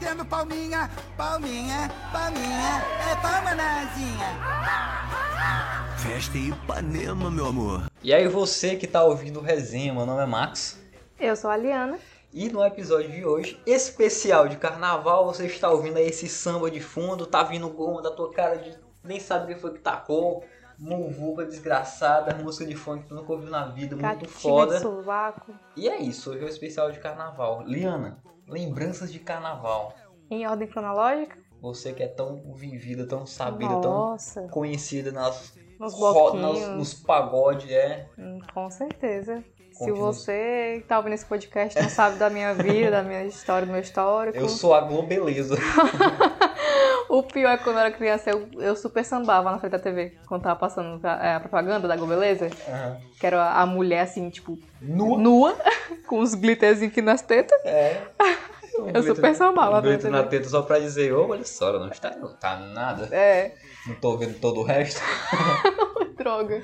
batendo palminha, palminha, palminha, é palma nazinha. Festa em Ipanema, meu amor. E aí você que tá ouvindo o resenha, meu nome é Max. Eu sou a Liana. E no episódio de hoje, especial de carnaval, você está ouvindo aí esse samba de fundo, tá vindo goma da tua cara de nem sabe quem foi que tacou, muvuca desgraçada, música de funk que tu nunca ouviu na vida, muito foda. E é isso, hoje é o especial de carnaval. Liana, lembranças de carnaval. Em ordem cronológica? Você que é tão vivida, tão sabida, Nossa. tão conhecida nas Nos ro- nas- bloquinhos. nos pagodes, é. Hum, Com certeza. Se você que tá ouvindo esse podcast não sabe da minha vida, da minha história, do meu histórico. Eu sou a Globeleza. O pior é que quando eu era criança, eu, eu super sambava na frente da TV. Quando tava passando é, a propaganda da Globeleza. Aham. Que era a mulher assim, tipo, Nua. nua, com os glitterzinhos aqui nas tetas. É. Eu super sambava Um grito na teta só pra dizer, ô, olha só, não está, não tá nada. É. Não tô vendo todo o resto. Droga.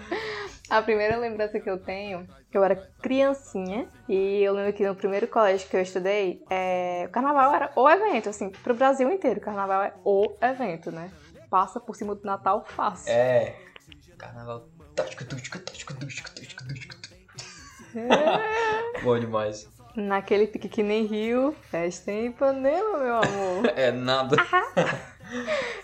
A primeira lembrança que eu tenho, que eu era criancinha, e eu lembro que no primeiro colégio que eu estudei, é, o carnaval era o evento, assim, pro Brasil inteiro, o carnaval é o evento, né? Passa por cima do Natal fácil. É. Carnaval. Bom demais. Naquele pique que nem Rio, festa em Ipanema, meu amor. É nada.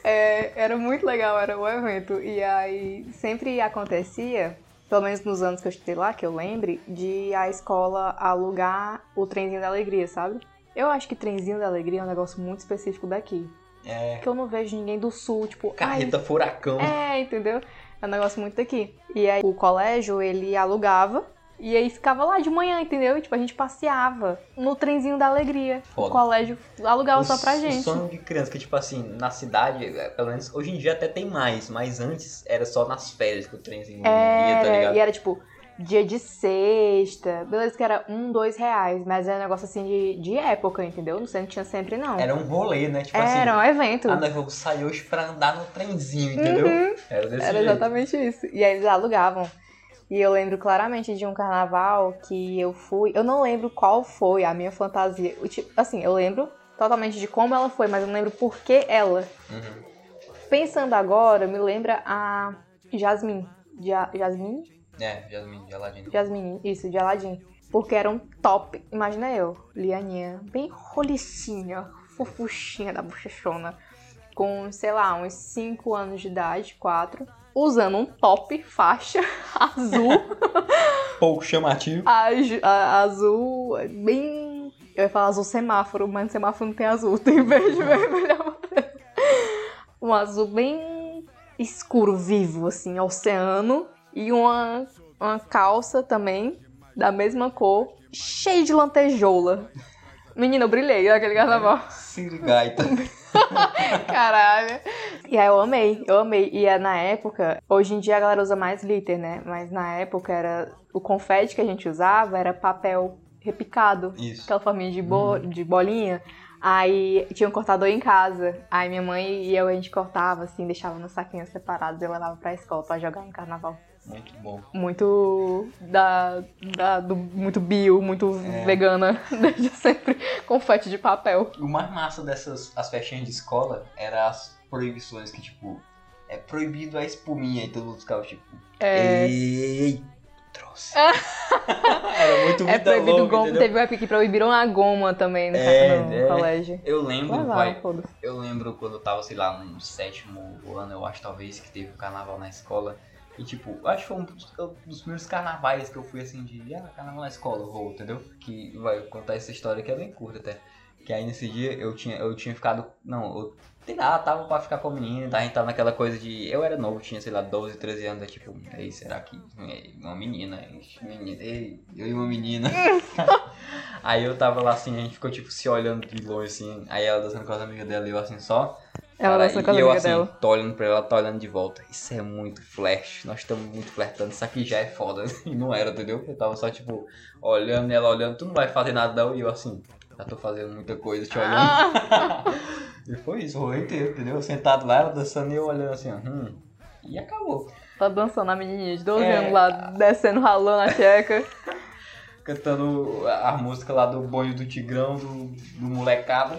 É, era muito legal, era o evento. E aí sempre acontecia, pelo menos nos anos que eu estudei lá, que eu lembre, de a escola alugar o trenzinho da alegria, sabe? Eu acho que trenzinho da alegria é um negócio muito específico daqui. É. Que eu não vejo ninguém do sul, tipo. Carreta furacão. é, entendeu? É um negócio muito daqui. E aí o colégio, ele alugava. E aí ficava lá de manhã, entendeu? E, tipo, a gente passeava no trenzinho da alegria. Foda. O colégio alugava O só pra gente. O sonho de criança, que tipo assim, na cidade, é, pelo menos hoje em dia até tem mais, mas antes era só nas férias que o trenzinho ia, tá ligado? e era tipo dia de sexta. Beleza que era um, dois reais, mas era um negócio assim de, de época, entendeu? Não sei, não tinha sempre, não. Era um rolê, né? Tipo Era um assim, evento. ah, nós vamos sair hoje pra andar no trenzinho, entendeu? Era desse Uhum. Era jeito. exatamente isso. E aí eles alugavam. E eu lembro claramente de um carnaval que eu fui. Eu não lembro qual foi a minha fantasia. O tipo- Assim, eu lembro totalmente de como ela foi, mas eu não lembro por que ela. Uhum. Pensando agora, me lembra a Jasmine. Ja Jasmine? É, Jasmine, de Aladdin. Jasmine, isso, de Aladdin. Porque era um top, imagina eu, Lianinha, bem rolicinha, fofuchinha da bochechona, com, sei lá, uns 5 anos de idade, 4, usando um top, faixa, azul, Pouco chamativo. a- a- azul, bem... Eu ia falar azul semáforo, mas semáforo não tem azul, tem verde, vermelho e amarelo. Um azul bem escuro, vivo, assim, oceano. E uma, uma calça também, da mesma cor, cheia de lantejoula. Menina, eu brilhei naquele carnaval. Sirigaita. Caralho. E aí eu amei, eu amei. E é na época, hoje em dia a galera usa mais glitter, né? Mas na época era. O confete que a gente usava era papel repicado. Isso. Aquela forminha de, bo- de bolinha. Aí tinha um cortador em casa. Aí minha mãe e eu a gente cortava, assim, deixava nos saquinhos separados e levava pra escola pra jogar no carnaval. Muito bom. Muito da, da- do, muito bio, muito É. vegana, desde sempre confete de papel. O mais massa dessas as festinhas de escola era as proibições que, tipo, é proibido a espuminha e todo mundo ficava tipo, É, ei, trouxe. era muito É vida proibido louca, goma. Teve uma época que proibiram a goma também no, É, no é. colégio. Eu lembro, vai, eu lembro quando eu tava, sei lá, no sétimo ano, eu acho, talvez, que teve o carnaval na escola. E, tipo, acho que foi um dos, primeiros carnavais que eu fui, assim, de, ah, carnaval na escola, eu vou, entendeu? Que vai contar essa história que é bem curta até. Que aí, nesse dia, eu tinha, eu tinha ficado, não, eu, sei lá, tava pra ficar com a menina, a gente tava naquela coisa de, eu era novo, tinha, sei lá, 12, 13 anos, é tipo, ei, será que é uma menina, menina, ei, eu e uma menina. aí eu tava lá, assim, a gente ficou, tipo, se olhando de longe, assim, aí ela dançando com as amigas dela e eu, assim, só... Ela Cara, a e eu assim, dela. tô olhando pra ela, ela tá olhando de volta. Isso é muito flash. Nós estamos muito flertando. Isso aqui já é foda. E não era, entendeu? Eu tava só, tipo, olhando ela olhando. Tu não vai fazer nada, não. E eu assim, já tô fazendo muita coisa te olhando. Ah, e foi isso, o rolê inteiro, entendeu? Sentado lá, ela dançando e eu olhando assim, ó. Hum. E acabou. tá dançando a menininha de 12 É. anos lá, descendo, ralando a checa. Cantando a música lá do Bonho do Tigrão, do, do Molecada.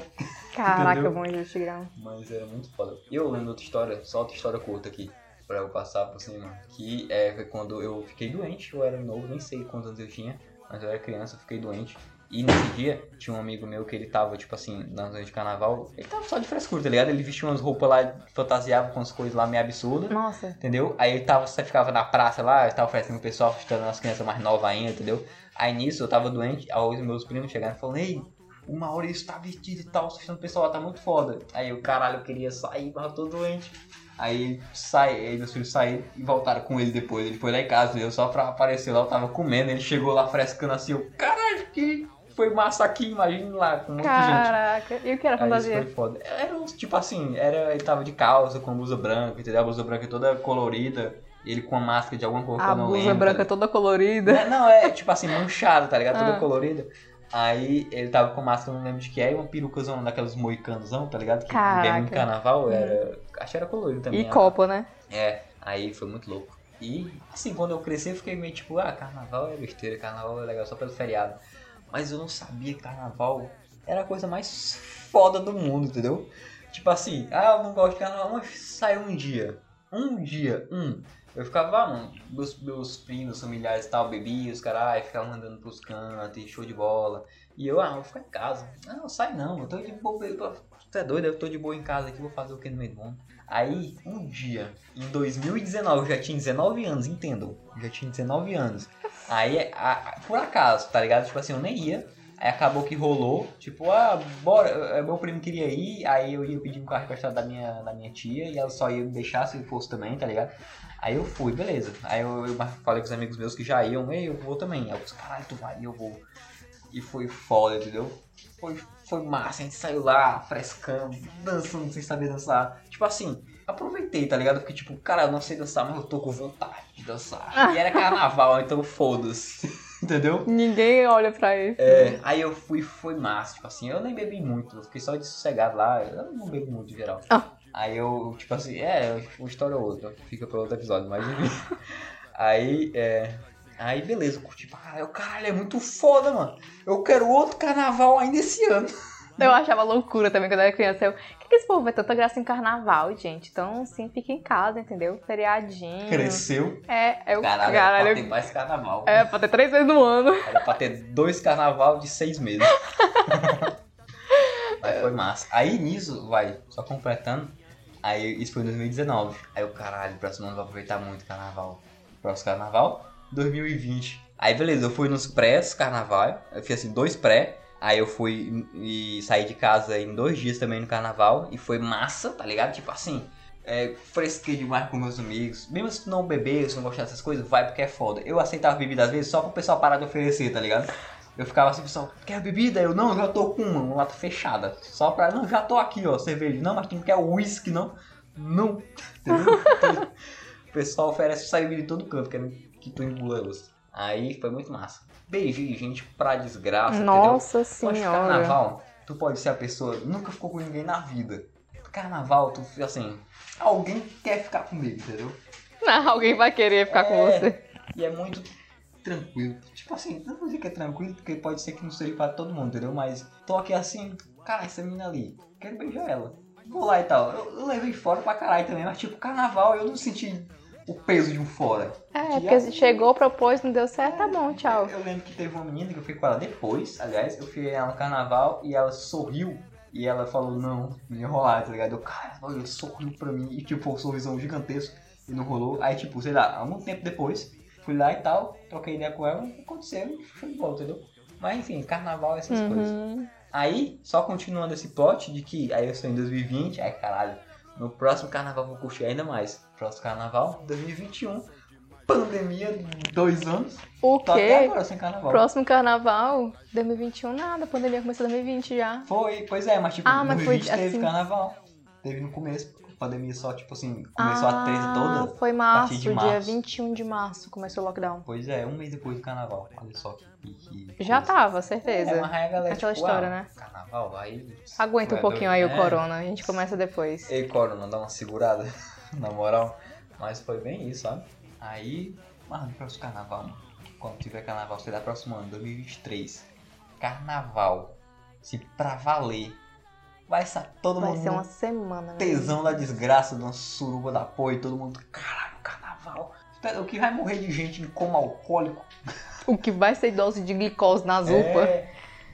Caraca, bom de Tigrão. Mas era muito foda. E eu lembro outra história, só outra história curta aqui, pra eu passar por cima. Que é foi quando eu fiquei doente, eu era novo, nem sei quantos anos eu tinha, mas eu era criança, eu fiquei doente. E nesse dia, tinha um amigo meu que ele tava, tipo assim, na noite de carnaval, ele tava só de frescura, tá ligado? Ele vestia umas roupas lá, fantasiava com as coisas lá meio absurdas. Nossa. Entendeu? Aí ele tava, você ficava na praça lá, tava oferecendo o pessoal, assustando as crianças mais novas ainda, entendeu? Aí nisso eu tava doente, aí os meus primos chegaram e falaram, ei, o Maurício tá vestido e tal, assustando o pessoal, tá muito foda. Aí eu, caralho, eu queria sair, mas eu tô doente. Aí sai, aí meus filhos saíram e voltaram com ele depois. Ele foi lá em casa, eu só pra aparecer lá, eu tava comendo, ele chegou lá frescando assim, eu, caralho, que foi massa aqui, imagina lá, com de gente. Caraca. E o que era Aí fantasia? foi foda. Era tipo assim, era, ele tava de calça com blusa branca, entendeu? A blusa branca toda colorida, ele com a máscara de alguma cor que A eu não blusa lembro. branca toda colorida. É, Não, é tipo assim, manchada, tá ligado? Toda Ah. colorida. Aí ele tava com máscara, eu não lembro de que é, e uma perucazão daquelas moicanozão, tá ligado? Que Caraca. no carnaval era. Acho que era colorido também. E a- copo, né? É, aí foi muito louco. E assim, quando eu cresci, eu fiquei meio tipo, ah, carnaval é besteira, carnaval é legal só pelo feriado. Mas eu não sabia que carnaval era a coisa mais foda do mundo, entendeu? Tipo assim, ah, eu não gosto de carnaval, mas saiu um dia. Um dia, um. Eu ficava, ah, mano, meus, meus primos, familiares e tal, bebiam, os caras ficavam andando pros cantos, show de bola. E eu, ah, vou ficar em casa. Ah, não, sai não, eu tô de boa. Você é doido? Eu tô de boa em casa aqui, vou fazer o que no meio do mundo. Aí, um dia, em 2019, eu já tinha 19 anos, entendam. Já tinha 19 anos. Aí, a- a- por acaso, tá ligado? Tipo assim, eu nem ia. Aí acabou que rolou, tipo, ah, bora, eh, meu primo queria ir, aí eu ia pedir um carro emprestado da minha, da minha tia e ela só ia me deixar se fosse também, tá ligado? Aí eu fui, beleza. Aí eu, eu falei com os amigos meus que já iam, ei, eu vou também. Aí eu disse, caralho, tu vai, eu vou. E foi foda, entendeu? Foi, foi massa, a gente saiu lá, frescando, dançando sem saber dançar. Tipo assim, aproveitei, tá ligado? Porque tipo, cara, eu não sei dançar, mas eu tô com vontade de dançar. E era carnaval, então foda-se. Entendeu? Ninguém olha pra isso. É, aí eu fui, foi massa, tipo assim, eu nem bebi muito, eu fiquei só de sossegado lá, eu não bebo muito em geral. Ah. Aí eu, tipo assim, é, uma história ou outra, fica pra outro episódio, mas enfim. Aí, é. Aí beleza, eu curti pra caralho, caralho, é muito foda, mano. Eu quero outro carnaval ainda esse ano. Eu achava loucura também quando eu era criança. Eu, que, que esse povo vê tanta graça em carnaval, gente? Então, assim, fica em casa, entendeu? Feriadinho. Cresceu. É, eu. Caralho, caralho, era pra ter mais carnaval. é, pra ter três vezes no ano. Era pra ter dois carnaval de seis meses. Mas foi massa. Aí nisso, vai, só completando. Aí isso foi em 2019. Aí o caralho, próximo ano eu vou aproveitar muito carnaval. Próximo carnaval, 2020. Aí beleza, eu fui nos prés carnaval. Eu fiz assim, dois pré. Aí eu fui e saí de casa em dois dias também no carnaval. E foi massa, tá ligado? Tipo assim, é, fresquei demais com meus amigos. Mesmo se tu não beber, se não gostar dessas coisas, vai porque é foda. Eu aceitava bebida às vezes só pro pessoal parar de oferecer, tá ligado? Eu ficava assim, pessoal, quer bebida? Eu, não, já tô com uma, uma lata fechada. Só pra, não, já tô aqui, ó, cerveja. Não, mas tu não quer uísque, não? Não. Entendeu? O pessoal oferece sair de todo canto, querendo que tu engula elas. Aí foi muito massa. Beijinho, gente, pra desgraça, entendeu? Nossa Eu acho que senhora. carnaval, tu pode ser a pessoa, nunca ficou com ninguém na vida. Carnaval, tu, assim, alguém quer ficar comigo, entendeu? Não, alguém vai querer ficar com É. você. E é muito tranquilo. Tipo assim, não vou dizer que é tranquilo, porque pode ser que não seja pra todo mundo, entendeu? Mas tô aqui assim, cara, essa menina ali, quero beijar ela. Vou lá e tal. Eu, eu levei fora pra caralho também, mas tipo, carnaval eu não senti o peso de um fora. É, Que porque assim- chegou, propôs, não deu certo, tá bom, tchau. Eu lembro que teve uma menina que eu fui com ela depois, aliás, eu fui ela no carnaval e ela sorriu. E ela falou, não, não ia rolar, tá ligado? Eu, cara, olha, sorriu pra mim. E tipo, um sorrisão gigantesco e não rolou. Aí, tipo, sei lá, algum tempo depois, fui lá e tal, troquei ideia com ela, aconteceu e foi de volta, entendeu? Mas enfim, carnaval, essas coisas. Uhum. Aí, só continuando esse plot de que aí eu estou em 2020, aí caralho, no próximo carnaval vou curtir ainda mais. Próximo carnaval, 2021, pandemia, dois anos, O tô até quê? agora sem carnaval. Próximo carnaval, 2021, nada. A pandemia começou em 2020 já. Foi, pois é, mas tipo, Ah, mas foi 2020 teve assim. carnaval. Teve no começo, pandemia só, tipo assim, começou a treta ah, toda. foi março, de dia março. 21 de março começou o lockdown. Pois é, um mês depois do carnaval. Olha só que. que Já coisa. tava, É, certeza. mas aí a galera, Aquela tipo, história, ah, né? Carnaval, aí. Aguenta um é pouquinho aí o É. corona, a gente começa depois. Ei, Corona, dá uma segurada, na moral. Mas foi bem isso, sabe? Aí, mano, no próximo carnaval, mano. Quando tiver carnaval, será próximo ano, 2023. Carnaval. Se pra valer. Vai sair todo Vai mundo ser no uma semana, tesão da desgraça, de uma suruba da porra e todo mundo, caralho, carnaval. O que vai morrer de gente em coma alcoólico O que vai ser dose de glicose nas UPA. É,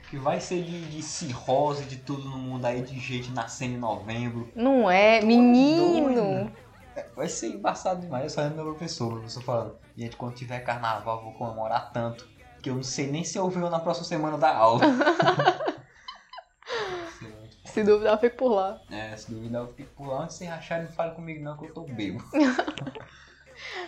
que vai ser de, de cirrose, de tudo no mundo aí, de gente nascendo em novembro. Não é? Menino! doido. É, Vai ser embaçado demais. Eu só lembro do meu professor, meu professor falando. Gente, quando tiver carnaval, eu vou comemorar tanto. Que eu não sei nem se eu venho na próxima semana da aula. Se duvidar, eu fico por lá. é, se duvidar, eu fico por lá. Onde vocês acharem, não fale comigo não, que eu tô bebo.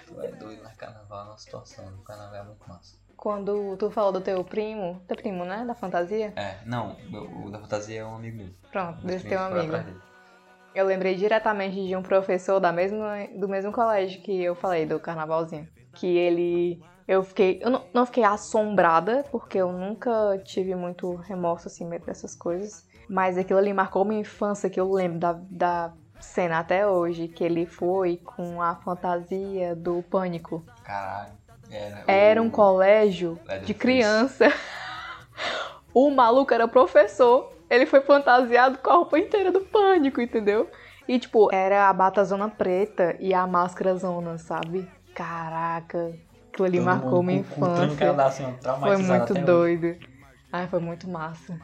tu é doido, mas carnaval é uma situação. O carnaval é muito massa. Quando tu falou do teu primo, teu primo, né? Da fantasia? É, não, o, o da fantasia é um amigo meu. Pronto, Meus desse teu amigo. Eu lembrei diretamente de um professor da mesma, do mesmo colégio que eu falei, do carnavalzinho. Que ele. Eu fiquei. Eu não, não fiquei assombrada, porque eu nunca tive muito remorso, assim, medo dessas coisas. Mas aquilo ali marcou minha infância, que eu lembro da, da cena até hoje, que ele foi com a fantasia do pânico. Caralho. Era, Era o- um colégio de criança. O maluco era professor. Ele foi fantasiado com a roupa inteira do pânico, entendeu? E, tipo, era a batazona preta e a máscara zona, sabe? Caraca, aquilo ali Todo marcou minha infância. trancada, assim, ó, Foi muito até hoje. doido. Ai, foi muito massa.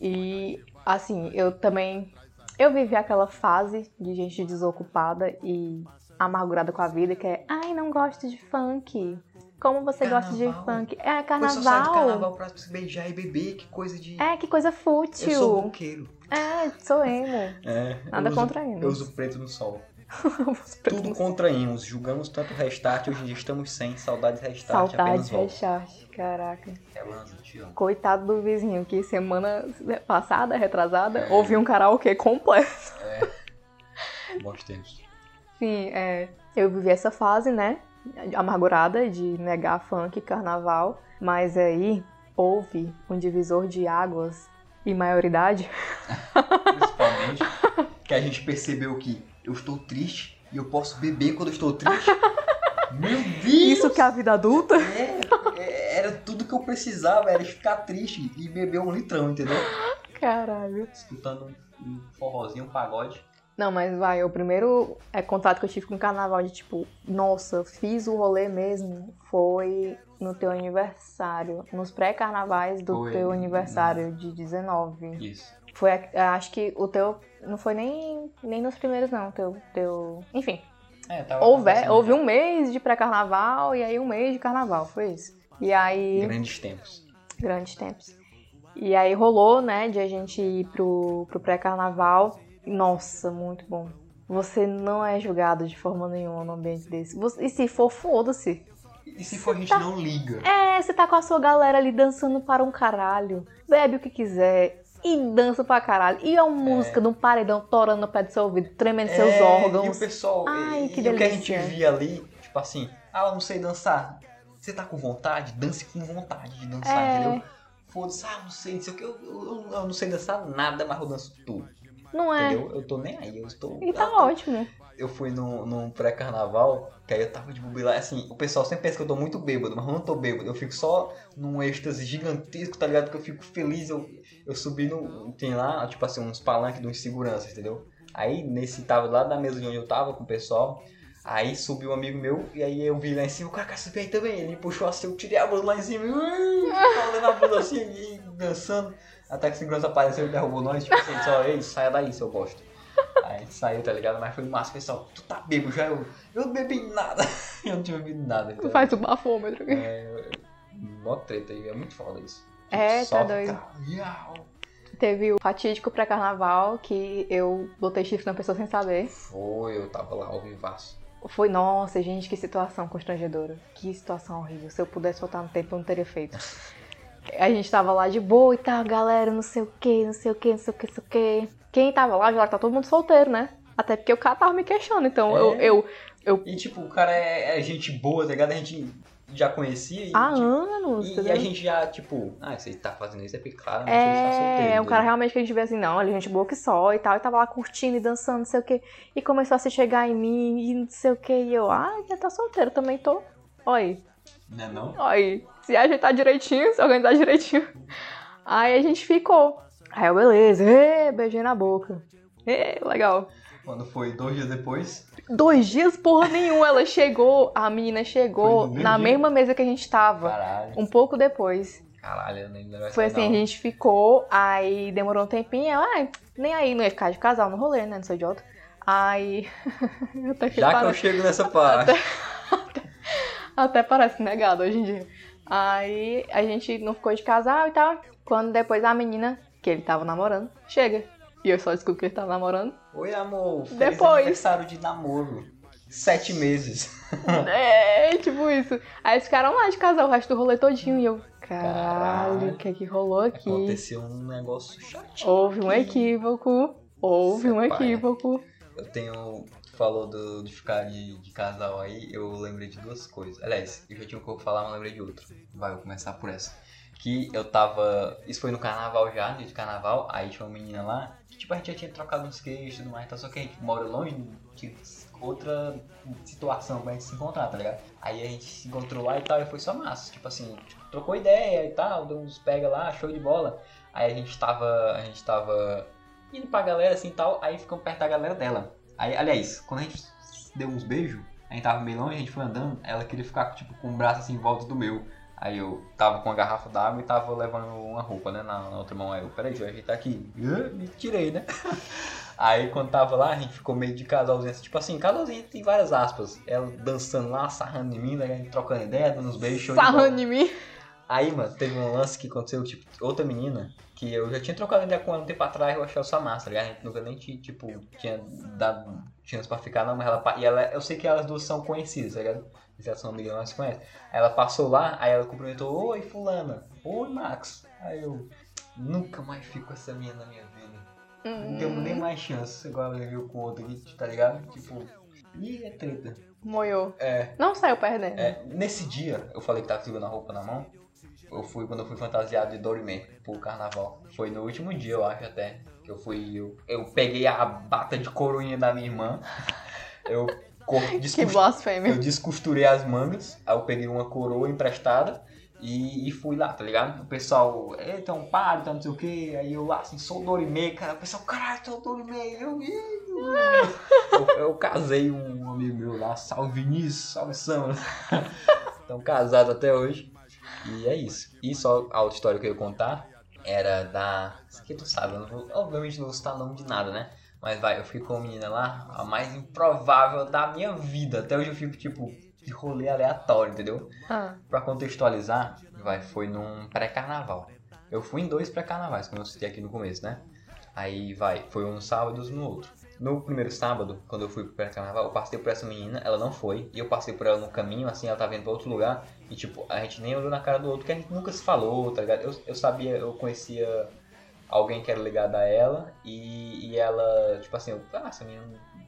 E, assim, eu também. Eu vivi aquela fase de gente desocupada e amargurada com a vida, que é. Ai, não gosto de funk. Como você gosta de Carnaval? funk? É, Foi só sair do carnaval. carnaval pra se beijar e beber, que coisa de. É, que coisa eu sou fútil. roqueiro. É, sou emo. É, Nada contra emos. Eu uso preto no sol. Tudo contra emos. Julgamos tanto restart, hoje em dia estamos sem. Saudades restart, apenas Saudades, volta. recharte, caraca. É Lanza, te amo. Coitado do vizinho, que semana passada, retrasada, É. houve um karaokê completo. Bons tempos. Sim, é, eu vivi essa fase, né? Amargurada de negar funk carnaval. Mas aí houve um divisor de águas e maioridade. Principalmente que a gente percebeu que eu estou triste e eu posso beber quando eu estou triste. Meu Deus! Isso que é a vida adulta. É, é, tudo que eu precisava, era ficar triste e beber um litrão, entendeu? Caralho. Escutando um forrozinho, um pagode. Não, mas vai, o primeiro é, contato que eu tive com o carnaval de tipo, nossa, fiz o rolê mesmo, foi no teu aniversário, nos pré-carnavais do Foi. teu aniversário de 19. Isso. Foi, acho que o teu, não foi nem, nem nos primeiros não, teu, teu, enfim, É, tava houve, houve um mês de pré-carnaval e aí um mês de carnaval, foi isso. E aí, Grandes tempos. grandes tempos. E aí rolou, né, de a gente ir pro, pro pré-carnaval. Nossa, muito bom. Você não é julgado de forma nenhuma num ambiente desse. Você- e se for, foda-se. E se for a gente não liga? É, você tá com a sua galera ali dançando para um caralho. Bebe o que quiser. E dança pra caralho. E a música de um paredão torando no pé do seu ouvido, tremendo seus É, órgãos. E o pessoal, Ai, e, que e o que a gente delícia. via ali, tipo assim, ah, eu não sei dançar. Você tá com vontade? Dance com vontade de dançar, É. entendeu? Foda-se, ah, não sei, não sei o que, eu, eu- eu não sei dançar nada, mas eu danço tudo, Não é? entendeu? Eu tô nem aí, eu estou... E tá tô- ótimo. Eu fui num, num pré-carnaval, que aí eu tava de bobeira, assim, o pessoal sempre pensa que eu tô muito bêbado, mas eu não tô bêbado, eu fico só num êxtase gigantesco, tá ligado? Que eu fico feliz, eu, eu subi no, tem lá, tipo assim, uns palanques de uns seguranças, entendeu? Aí, nesse, tava lá da mesa de onde eu tava com o pessoal, aí subiu um amigo meu, e aí eu vi lá em cima, o cara quer subir aí também, ele me puxou assim, eu tirei a blusa lá em cima, e falando a blusa assim, e dançando, até que o segurança apareceu e derrubou nós, tipo assim, só, ei, saia daí, seu bosta. Aí a gente saiu, tá ligado? Mas foi massa, pessoal. Tu tá bêbado já? Eu, eu não bebi nada. eu não tinha bebido nada. Tu faz o bafômetro. É, mó treta aí, é muito foda isso. É, Só tá doido. Teve o fatídico pré-carnaval que eu botei chifre na pessoa sem saber. Foi, eu tava lá ao vivaço. Foi, nossa, gente, que situação constrangedora. Que situação horrível. Se eu pudesse voltar no tempo, eu não teria feito. A gente tava lá de boa e tal, galera, não sei o que, não sei o que, não sei o que, não sei o que. Quem tava lá, já tá todo mundo solteiro, né? Até porque o cara tava me queixando, então eu, É. eu E tipo, o cara é, é gente boa, tá ligado? A gente já conhecia e, há tipo, anos, e, e entendeu? a gente já, tipo, ah, você tá fazendo isso é porque claramente ele está solteiro. É, um cara realmente que a gente vê assim, não, ele é gente boa que só e tal, e tava lá curtindo e dançando, não sei o que, e começou a se chegar em mim e não sei o que, e eu, ah, ele tá solteiro, também tô. Olha aí, Não é não? aí, se ajeitar direitinho, se organizar direitinho. Aí a gente ficou. Aí eu, beleza, ê, beijei na boca. Ê, legal. Quando foi dois dias depois, Dois dias, porra nenhuma, ela chegou, a menina chegou na dia? mesma mesa que a gente tava. caralho. Um pouco depois. Caralho, eu nem lembro Foi assim, a não. gente ficou, aí demorou um tempinho, ela, ai, nem aí, não ia ficar de casal no rolê, né, não sou idiota. Aí, até que Já que eu parece, chego nessa parte. até parece negado hoje em dia. Aí, a gente não ficou de casal e tal, quando depois a menina, que ele tava namorando, chega. E eu só descubro que ele tava namorando. Oi, amor. Feliz Depois. aniversário de namoro. Sete meses. É, tipo isso. Aí eles ficaram lá de casal o resto do rolê todinho e eu, caralho, o que é que rolou aqui? Aconteceu um negócio chatinho. Houve um equívoco, houve um Separa. equívoco. Eu tenho. Falou do, de ficar de, de casal aí, eu lembrei de duas coisas. Aliás, eu já tinha um pouco falar, mas lembrei de outra. Vai, eu vou começar por essa. Que eu tava. Isso foi no carnaval já, dia de carnaval. Aí tinha uma menina lá. Que, tipo, a gente já tinha trocado uns queijos e tudo mais. Então, só que a gente mora longe, tinha outra situação pra gente se encontrar, tá ligado? Aí a gente se encontrou lá e tal, e foi só massa. Tipo assim, trocou ideia e tal, deu uns pega lá, show de bola. Aí a gente tava. A gente tava indo pra galera assim e tal, aí ficamos perto da galera dela. Aí, aliás, quando a gente deu uns beijos, a gente tava meio longe, a gente foi andando, ela queria ficar tipo com o braço assim em volta do meu. Aí eu tava com a garrafa d'água e tava levando uma roupa, né, na, na outra mão. Aí eu, peraí, deixa eu ajeitar aqui. Me tirei, né? Aí quando tava lá, a gente ficou meio de casalzinho, assim, tipo assim, casalzinho tem várias aspas. Ela dançando lá, sarrando em mim, né, a gente trocando ideia, dando uns beijos. Sarrando em mim. Aí, mano, teve um lance que aconteceu, tipo, outra menina, que eu já tinha trocado ideia com ela um tempo atrás, eu achei ela massa, tá ligado? A gente nunca nem, tinha, tipo, tinha dado chance pra ficar, não, mas ela, e ela, eu sei que elas duas são conhecidas, tá ligado? Já são amigas, nós se conhecem. Aí ela passou lá, aí ela cumprimentou, oi, fulana, oi, Max. Aí eu, nunca mais fico com essa menina na minha vida. Não tenho nem mais chance, igual ela viu com outra aqui, tá ligado? Tipo, ih, é treta. Moiou. É, Não saiu perdendo. é, nesse dia, eu falei que tava segurando a roupa na mão. Eu fui quando eu fui fantasiado de Dorime pro carnaval. Foi no último dia, eu acho até. Que eu fui. Eu, eu peguei a bata de coroinha da minha irmã. Eu, Que blasfêmia. eu descosturei as mangas. Aí eu peguei uma coroa emprestada. E, e fui lá, tá ligado? O pessoal, eita, um par, tá não sei o que. Aí eu lá, assim, sou o Dorime, cara. O pessoal, caralho, sou o Dorime. Eu, "Ih". eu, eu casei um amigo meu lá, salve Vinícius, salve Sam. Estão casados até hoje. E é isso. E só a outra história que eu ia contar era da. Isso aqui tu sabe, eu não vou, obviamente não vou citar nome de nada, né? Mas vai, eu fiquei com uma menina lá, a mais improvável da minha vida. Até hoje eu fico, tipo, de rolê aleatório, entendeu? Ah, Pra contextualizar, vai, foi num pré-carnaval. Eu fui em dois pré-carnavais, como eu citei aqui no começo, né? Aí vai, foi um sábado e no outro. No primeiro sábado, quando eu fui pro pré-carnaval, eu passei por essa menina, ela não foi, e eu passei por ela no caminho, assim, ela tava indo pra outro lugar, e tipo, a gente nem olhou na cara do outro, que a gente nunca se falou, tá ligado? Eu, eu sabia, eu conhecia alguém que era ligado a ela, e, e ela, tipo assim, eu, ah, essa menina,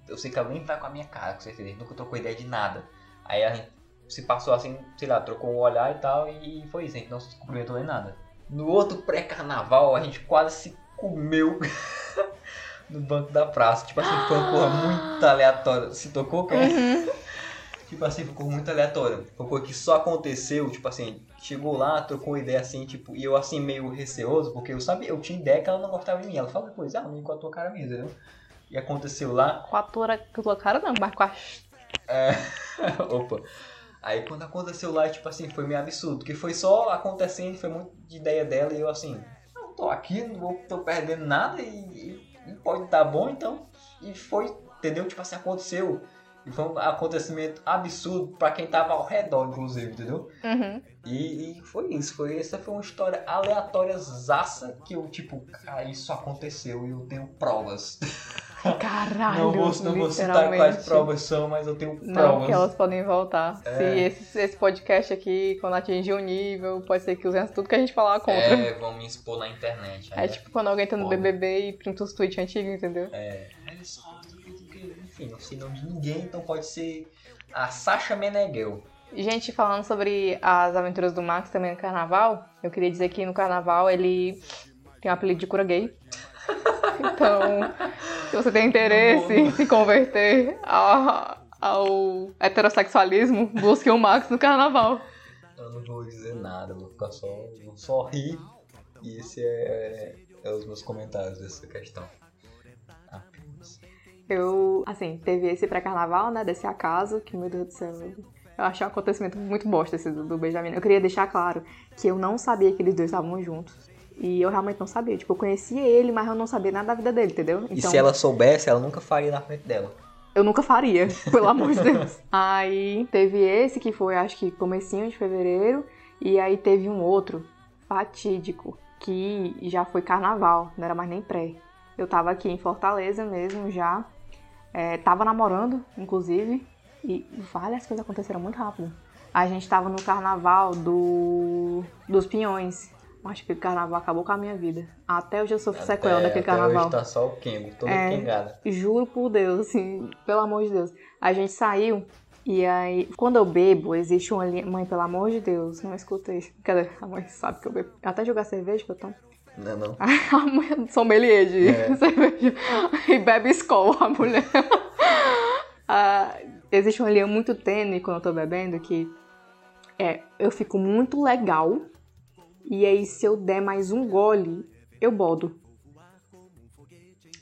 eu sei que ela nem vai com a minha cara, com certeza, a gente nunca trocou ideia de nada. Aí a gente se passou assim, sei lá, trocou um olhar e tal, e foi isso, a gente não se cumprimentou nem nada. No outro pré-carnaval, a gente quase se comeu no banco da praça. Tipo assim, foi uma coisa muito aleatória. Se tocou, cara? Tipo assim, coisa muito aleatória. Foi uma coisa que só aconteceu, tipo assim, chegou lá, trocou ideia assim, tipo, e eu assim meio receoso, porque eu sabia, eu tinha ideia que ela não gostava de mim. Ela falou depois, ah, não com a tua cara mesmo, entendeu? E aconteceu lá, com a tua, com a tua cara não, mas com a... Opa. Aí quando aconteceu lá, tipo assim, foi meio absurdo. Porque foi só acontecendo, foi muito de ideia dela e eu assim, não tô aqui, não vou, tô perdendo nada e, e- pode dar bom, então. E foi, entendeu? Tipo assim, aconteceu. E foi um acontecimento absurdo pra quem tava ao redor, inclusive, entendeu? Uhum. E, e foi isso, foi essa foi uma história aleatória zaça que eu, tipo, cara, isso aconteceu e eu tenho provas. Caralho, não vou, não vou citar quais provas são, mas eu tenho provas. Não, que elas podem voltar. É. Se esse, esse podcast aqui, quando atingir um nível, pode ser que usem tudo que a gente falar contra. É, vão me expor na internet. É tipo quando alguém tá no. BBB e printa os tweets antigos, entendeu? É, olha só, enfim, não sei nome de ninguém, então pode ser a Sasha Meneghel. Gente, falando sobre as aventuras do Max também no carnaval, eu queria dizer que no carnaval ele tem um apelido de cura gay. Então, se você tem interesse em se converter a- ao heterossexualismo, busque o Max no carnaval. Eu não vou dizer nada, vou ficar só, vou só rir. E esse é, é os meus comentários dessa questão. Eu, assim, teve esse pré-carnaval, né? Desse acaso, que, meu Deus do céu. Eu achei um acontecimento muito bosta esse do, do Benjamin. Eu queria deixar claro que eu não sabia que eles dois estavam juntos. E eu realmente não sabia. Tipo, eu conhecia ele, mas eu não sabia nada da vida dele, entendeu? E se ela soubesse, ela nunca faria na frente dela. Eu nunca faria, pelo amor de Deus. Aí teve esse que foi, acho que comecinho de fevereiro. E aí teve um outro, fatídico, que já foi carnaval, não era mais nem pré. Eu tava aqui em Fortaleza mesmo já. É, tava namorando, inclusive. E várias coisas aconteceram muito rápido. A gente tava no carnaval do dos Pinhões. Acho que aquele carnaval acabou com a minha vida. Até hoje eu sofro sequela Até- daquele até carnaval. Hoje tá só o Kengo, todo É. quengado. Juro por Deus, assim, pelo amor de Deus. A gente saiu e aí, quando eu bebo, existe uma linha. Mãe, pelo amor de Deus, não escutei. Cadê? A mãe sabe que eu bebo. Até jogar cerveja que eu tomo. Não, não. A mãe sommelier de É. cerveja. E bebe escola, a mulher. Ah, existe uma linha muito tênue quando eu tô bebendo que é, eu fico muito legal. E aí, se eu der mais um gole, eu bodo.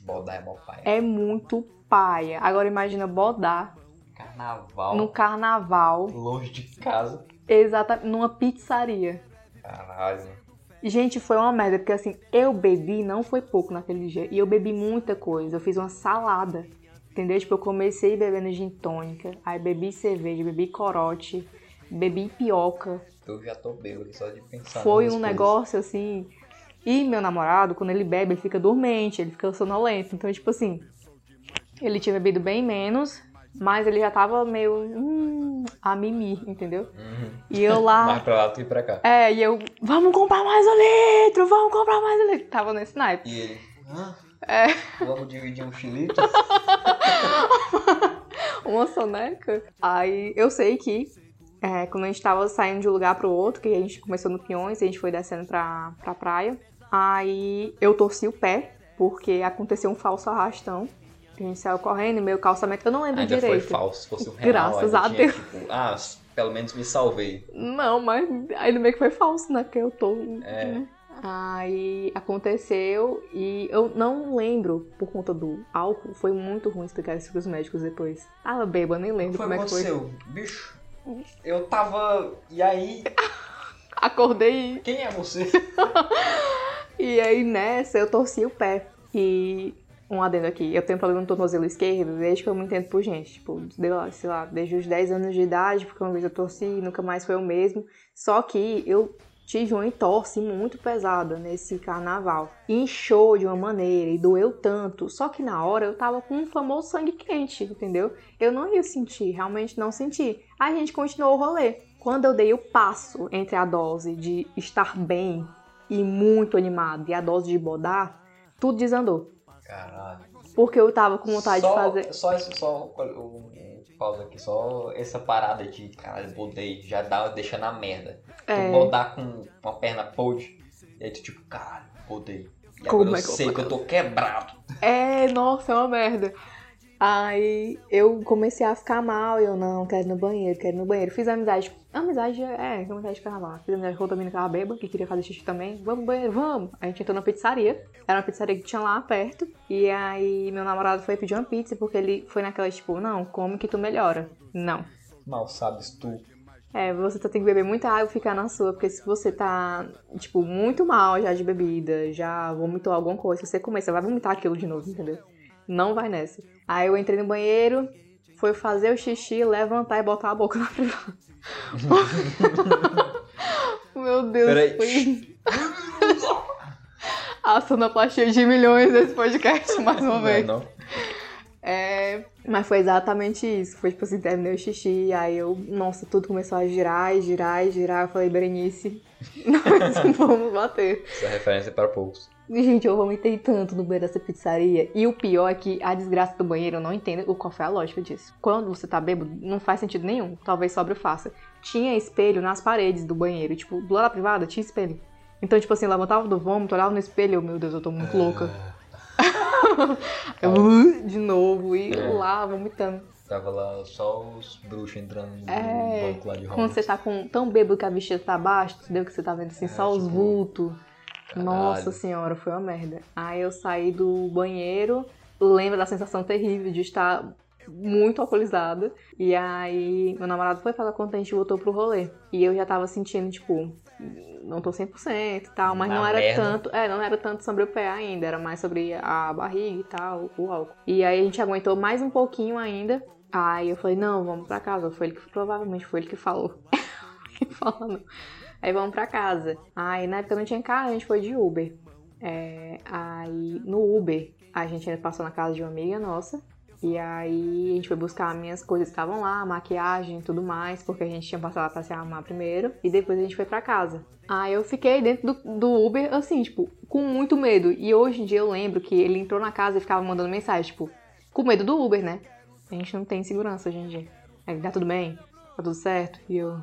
Bodar é mó pai. É muito paia. Agora imagina bodar Carnaval. no carnaval, Longe de casa. exatamente, numa pizzaria. Caralho. Gente, foi uma merda, porque assim, eu bebi, não foi pouco naquele dia, e eu bebi muita coisa. Eu fiz uma salada, entendeu? Tipo, eu comecei bebendo gin tônica, aí bebi cerveja, bebi corote, bebi pioca. Eu já tô bêbado só de pensar. Foi um coisas. negócio assim. E meu namorado, quando ele bebe, ele fica dormente, ele fica sonolento. Então, tipo assim, ele tinha bebido bem menos, mas ele já tava meio. Hum, a mimi, entendeu? Uhum. E eu lá. Mais pra lá do que pra cá. É, e eu, vamos comprar mais um litro, vamos comprar mais um litro. Tava nesse naipe. E ele. Hã? É. Vamos dividir um chilito? Uma soneca. Aí eu sei que é, quando a gente tava saindo de um lugar pro outro, que a gente começou no Pinhões e a gente foi descendo pra, pra praia, aí eu torci o pé, porque aconteceu um falso arrastão. A gente saiu correndo meu calçamento. Eu não lembro Ainda direito. foi falso. Se fosse um real, Graças a Deus. Tipo, ah, pelo menos me salvei. Não, mas ainda meio que foi falso, né? Porque eu tô. É. né? Aí aconteceu e eu não lembro, por conta do álcool, foi muito ruim explicar isso pros médicos depois. Ah, beba, nem lembro foi como é que foi. aconteceu? Bicho, eu tava. E aí? Acordei Quem é você? e aí nessa eu torci o pé. E um adendo aqui, eu tenho problema no tornozelo esquerdo desde que eu me entendo por gente. Tipo, sei lá, desde os 10 anos de idade, porque uma vez eu torci e nunca mais foi o mesmo. Só que eu tive uma entorse muito pesada nesse carnaval. Inchou de uma maneira e doeu tanto. Só que na hora eu tava com um famoso sangue quente, entendeu? Eu não ia sentir, realmente não senti. A gente continuou o rolê. Quando eu dei o passo entre a dose de estar bem e muito animado e a dose de bodar, tudo desandou. Caralho. Porque eu tava com vontade só, de fazer. Só, esse- só um pausa aqui, só essa parada de caralho, bodei, já dá, deixa na merda. É. Tu bodar com uma perna podre, e aí tu tipo, caralho, bodei. E Como agora é eu sei que eu tô quebrado. É, nossa, é uma merda. Aí eu comecei a ficar mal, eu não, quero ir no banheiro, quero ir no banheiro. Fiz amizade, amizade, é, amizade de carnaval. Fiz amizade com outra menina que tava bêbada, que queria fazer xixi também. Vamos banheiro, vamos. A gente entrou na pizzaria, era uma pizzaria que tinha lá perto. E aí meu namorado foi pedir uma pizza, porque ele foi naquela, tipo, não, come que tu melhora. Não. Mal sabes tu. É, você tá- tem que beber muita água e ficar na sua, porque se você tá, tipo, muito mal já de bebida, já vomitou alguma coisa, se você comer, você vai vomitar aquilo de novo, entendeu? Não vai nessa. Aí eu entrei no banheiro, foi fazer o xixi, levantar e botar a boca na privada. Meu Deus, Peraí. foi... A sonoplastia de milhões desse podcast, mais uma Não é vez. não? É, mas foi exatamente isso. Foi tipo assim, terminei o xixi, aí eu, nossa, tudo começou a girar e girar e girar. Eu falei, Berenice, nós vamos bater. Essa referência é para poucos. Gente, eu vomitei tanto no banheiro dessa pizzaria. E o pior é que a desgraça do banheiro, eu não entendo o- qual foi a lógica disso. Quando você tá bêbado, não faz sentido nenhum. Talvez sobre faça. Tinha espelho nas paredes do banheiro. Tipo, do lado da privada tinha espelho. Então, tipo assim, levantava do vômito, olhava no espelho, eu, meu Deus, eu tô muito louca. Eu, "Uh", de novo, e É. lá vomitando. Tava lá só os bruxos entrando no É, banco lá de Quando você tá com tão bêbado que a bexiga tá abaixo, entendeu? Que você tá vendo assim, É, só os tipo- Nossa senhora, foi uma merda. Aí eu saí do banheiro, lembro da sensação terrível de estar muito alcoolizada. E aí meu namorado foi falar quando a gente voltou pro rolê. E eu já tava sentindo, tipo, não tô 100% e tal, mas Na não era merda. tanto, é, não era tanto sobre o pé ainda, era mais sobre a barriga e tal, o álcool. E aí a gente aguentou mais um pouquinho ainda. Aí eu falei, não, vamos pra casa. Foi ele que provavelmente foi ele que falou. que falando. Aí vamos pra casa. Aí na época não tinha carro, a gente foi de Uber. É, aí no Uber a gente passou na casa de uma amiga nossa. E aí a gente foi buscar minhas coisas que estavam lá, maquiagem e tudo mais, porque a gente tinha passado pra se arrumar primeiro. E depois a gente foi pra casa. Aí eu fiquei dentro do, do Uber, assim, tipo, com muito medo. E hoje em dia eu lembro que ele entrou na casa e ficava mandando mensagem, tipo, com medo do Uber, né? A gente não tem segurança hoje em dia. Aí, tá tudo bem? Tá tudo certo? E eu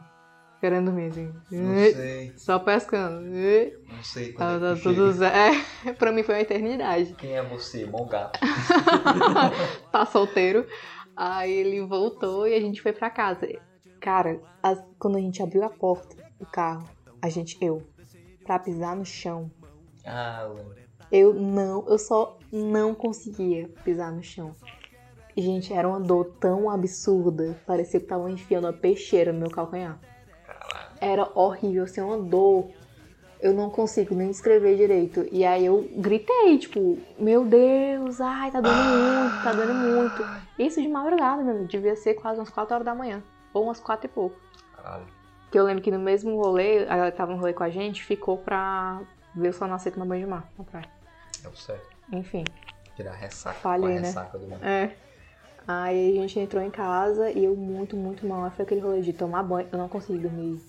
querendo dormir, assim. Não sei, Só pescando. não sei Tá, quando tá é que tudo. É, pra mim foi uma eternidade. Quem é você? Bom gato. tá solteiro. Aí ele voltou e a gente foi pra casa. Cara, as- quando a gente abriu a porta do carro, a gente, eu, pra pisar no chão, Ah, eu não, eu só não conseguia pisar no chão. Gente, era uma dor tão absurda, parecia que tava enfiando uma peixeira no meu calcanhar. Era horrível, assim, uma dor. Eu não consigo nem descrever direito. E aí eu gritei, tipo, meu Deus, ai, tá doendo muito, tá doendo muito. Isso de madrugada, meu, devia ser quase umas 4 horas da manhã. Ou umas 4 e pouco. Caralho. Que eu lembro que no mesmo rolê, a galera que tava no rolê com a gente, ficou pra ver o sol nascer tomar banho de mar na praia. É o certo. Enfim. Tirar ressaca. Falhei, com a né? ressaca do mundo. É. Aí a gente entrou em casa e eu muito, muito mal. Foi aquele rolê de tomar banho. Eu não consegui dormir,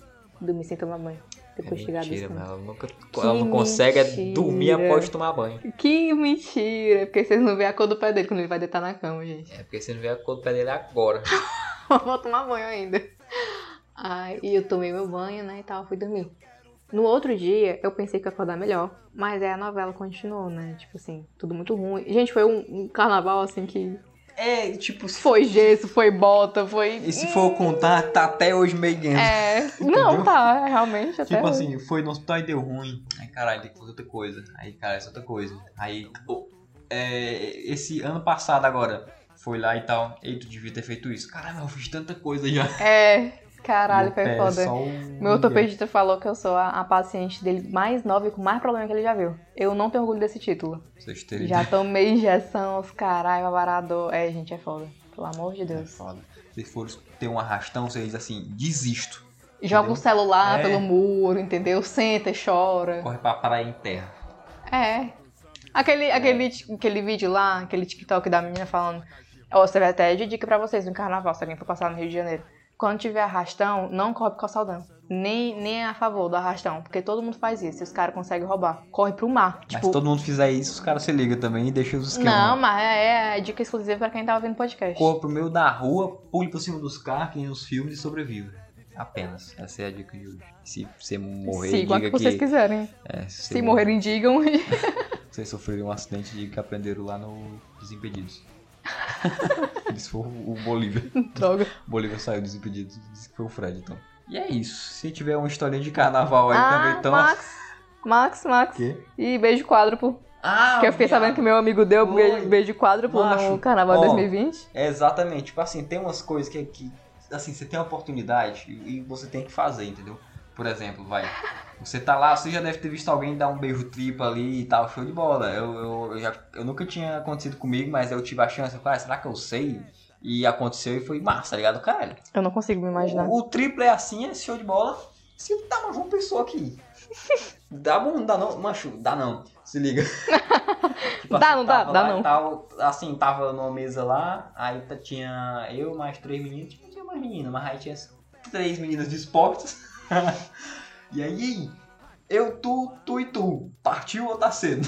dormir sem tomar banho. Depois de chegar É mentira, mas ela nunca. Ela não consegue é mentira. dormir após tomar banho. Que mentira! Porque vocês não veem a cor do pé dele quando ele vai deitar na cama, gente. É porque você não vê a cor do pé dele agora. Vou tomar banho ainda. Aí e eu tomei meu banho, né, e tal, fui dormir. No outro dia, eu pensei que ia acordar melhor, mas aí a novela continuou, né? Tipo assim, tudo muito ruim. Gente, foi um, um carnaval, assim, que É, tipo, se, foi gesso, foi bota, foi... e se for contar, tá até hoje meio ganho. É, não, tá, realmente, até Tipo hoje. assim, foi no hospital e deu ruim. Aí, caralho, tem que fazer outra coisa. Aí, cara, essa é outra coisa. Aí, ô, é, esse ano passado agora, foi lá e tal. Ei, tu devia ter feito isso. Caralho, eu fiz tanta coisa já. É, caralho, foi é foda. um Meu ortopedista falou que eu sou a, a paciente dele mais nova e com mais problema que ele já viu. Eu não tenho orgulho desse título. Vocês terem Já tomei injeção, os caralho, avarador. É, gente, é foda. Pelo amor de É Deus. foda. Se for ter um arrastão, você diz assim, desisto. Joga o celular É. pelo muro, entendeu? Senta e chora. Corre pra praia em terra. É. Aquele, aquele, aquele vídeo lá, aquele TikTok da menina falando. Ó, você vai até de dica pra vocês no carnaval, se alguém for passar no Rio de Janeiro. Quando tiver arrastão, não corre pro calçadão. Nem, nem a favor do arrastão, porque todo mundo faz isso e os caras conseguem roubar. Corre pro mar. Mas Tipo, se todo mundo fizer isso, os caras se ligam também e deixam os esquemas. não, mas é, é dica exclusiva pra quem tá ouvindo podcast. Corra pro meio da rua, pule por cima dos carros, que nos filmes e sobreviva. Apenas. Essa é a dica de hoje. Se você morrer, Sigam a diga que vocês que... quiserem. É, se, Se morrerem, digam. Vocês sofreram um acidente de que aprenderam lá no Desimpedidos. Isso foi o Bolívia. Droga. O Bolívia saiu dos. Disse que foi o Fred, então. E é isso. Se tiver uma historinha de carnaval aí ah, também, então... Max. Max, Max. E beijo quádruplo. Ah, que eu fiquei sabendo que meu amigo deu Foi. beijo, beijo quádruplo Macho, no carnaval ó. 2020. É exatamente. Tipo assim, tem umas coisas que, que assim, você tem a oportunidade e e você tem que fazer, entendeu? Por exemplo, vai. Você tá lá, você já deve ter visto alguém dar um beijo triplo ali e tal, show de bola. Eu, eu, eu já, eu nunca tinha acontecido comigo, mas eu tive a chance. Eu falei, ah, será que eu sei? E aconteceu e foi massa, tá ligado? Caralho. Eu não consigo me imaginar. O, o triplo é assim, é show de bola. Se dá uma João Pessoa aqui. Dá bom, não dá não, macho, dá não. Se liga. Tipo Dá, não dá? tava Dá não. tal, assim, tava numa mesa lá, aí tá- tinha eu mais três meninos, tinha, mais meninas, mas aí tinha três meninas dispostas. e aí, eu, tu, tu e tu. Partiu ou tá cedo?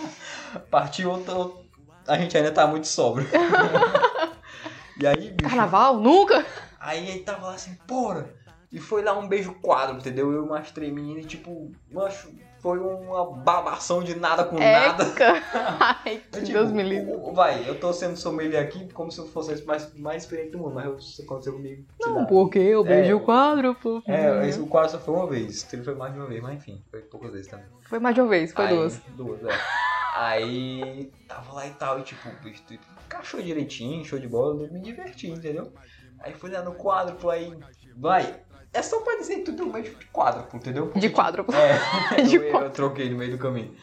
Partiu ou tá, a gente ainda tá muito sóbrio. e aí, bicho, Carnaval? Nunca? Aí ele tava lá assim, porra. E foi lá um beijo quadro, entendeu? Eu mais três meninas e tipo, mancho, foi uma babação de nada com nada. Eca! Ai, Eu, que tipo, Deus me livre. Vai, eu tô sendo sommelier aqui como se eu fosse o mais, mais experiente do mundo, mas isso aconteceu comigo. Não, porque eu beijo É, o quadro, pô. É, esse, o quadro só foi uma vez. Ele foi mais de uma vez, mas enfim, foi poucas vezes também. Foi mais de uma vez, foi Aí- duas. Duas, é. Aí tava lá e tal, e tipo, bicho encaixou direitinho, show de bola, eu me diverti, entendeu? Aí fui lá no quadro, aí, vai. É só pra dizer que tu deu um beijo de quadro, entendeu? Porque, De quadro. É, De eu, eu troquei no meio do caminho.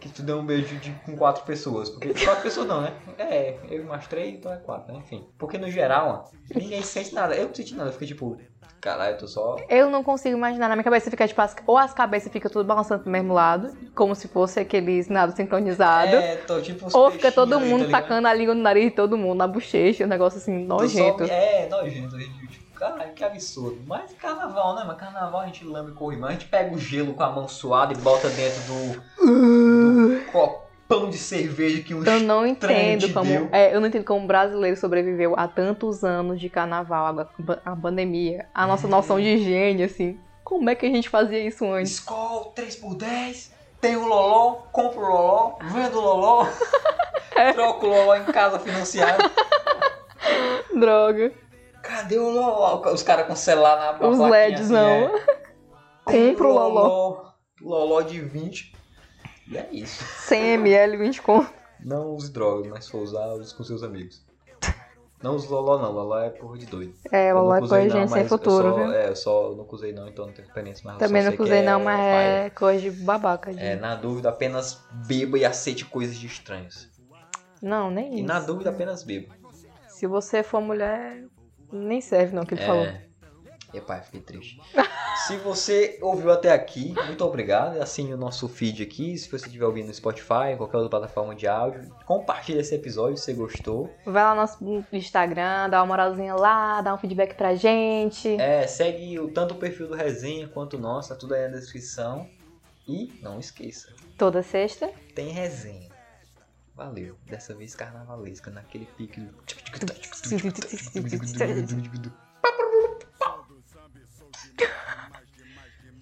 Que tu deu um beijo de, com quatro pessoas. Porque quatro pessoas não, né? É, eu mais três, então é quatro, né? Enfim. Porque no geral, ó, ninguém sente nada. Eu não senti nada, eu fiquei tipo, caralho, eu tô só. Eu não consigo imaginar. Na minha cabeça fica tipo, as- ou as cabeças ficam tudo balançando pro mesmo lado, como se fosse aqueles nada sincronizado. É, tô tipo ou fica todo mundo tá tacando a língua no nariz de todo mundo, na bochecha, um negócio assim, Tô só- nojento. É, nojento. Tipo, caralho, que absurdo. Mas carnaval, né? Mas carnaval a gente lambe corrimão. A gente pega o gelo com a mão suada e bota dentro do, do copão de cerveja que um Eu não entendo te como. É, eu não entendo como um brasileiro sobreviveu a tantos anos de carnaval, a, a pandemia, a nossa É. noção de higiene, assim. Como é que a gente fazia isso antes? Skol 3x10, tem o Loló, compro o Loló, vendo o Loló, É. troco o Loló em casa financiado. Droga. Cadê o Loló? Os caras com na na Os LEDs assim, não. é. Tem Compro o Loló. Loló de 20. E é isso. 100 ml, 20 conto. Não use drogas, mas se for usar, use com seus amigos. Não use Loló não, Loló é porra de doido. É, Loló é coisa de não, gente sem mas futuro, só- viu? É, eu só nunca usei não, então não tenho experiência, mas Também não usei não, é mas paia. é coisa de babaca. De... É, na dúvida apenas beba e aceite coisas de estranhos. Não, nem E isso. na dúvida apenas beba. Se você for mulher, nem serve não o que ele falou. É. Epá, fiquei triste. Se você ouviu até aqui, muito obrigado. Assine o nosso feed aqui. Se você estiver ouvindo no Spotify, qualquer outra plataforma de áudio, compartilhe esse episódio se você gostou. Vai lá no nosso Instagram, dá uma moralzinha lá, dá um feedback pra gente. É, segue o, tanto o perfil do Resenha quanto o nosso, tá tudo aí na descrição. E não esqueça, Toda sexta. tem resenha. Valeu, dessa vez carnavalesca, naquele pique. do-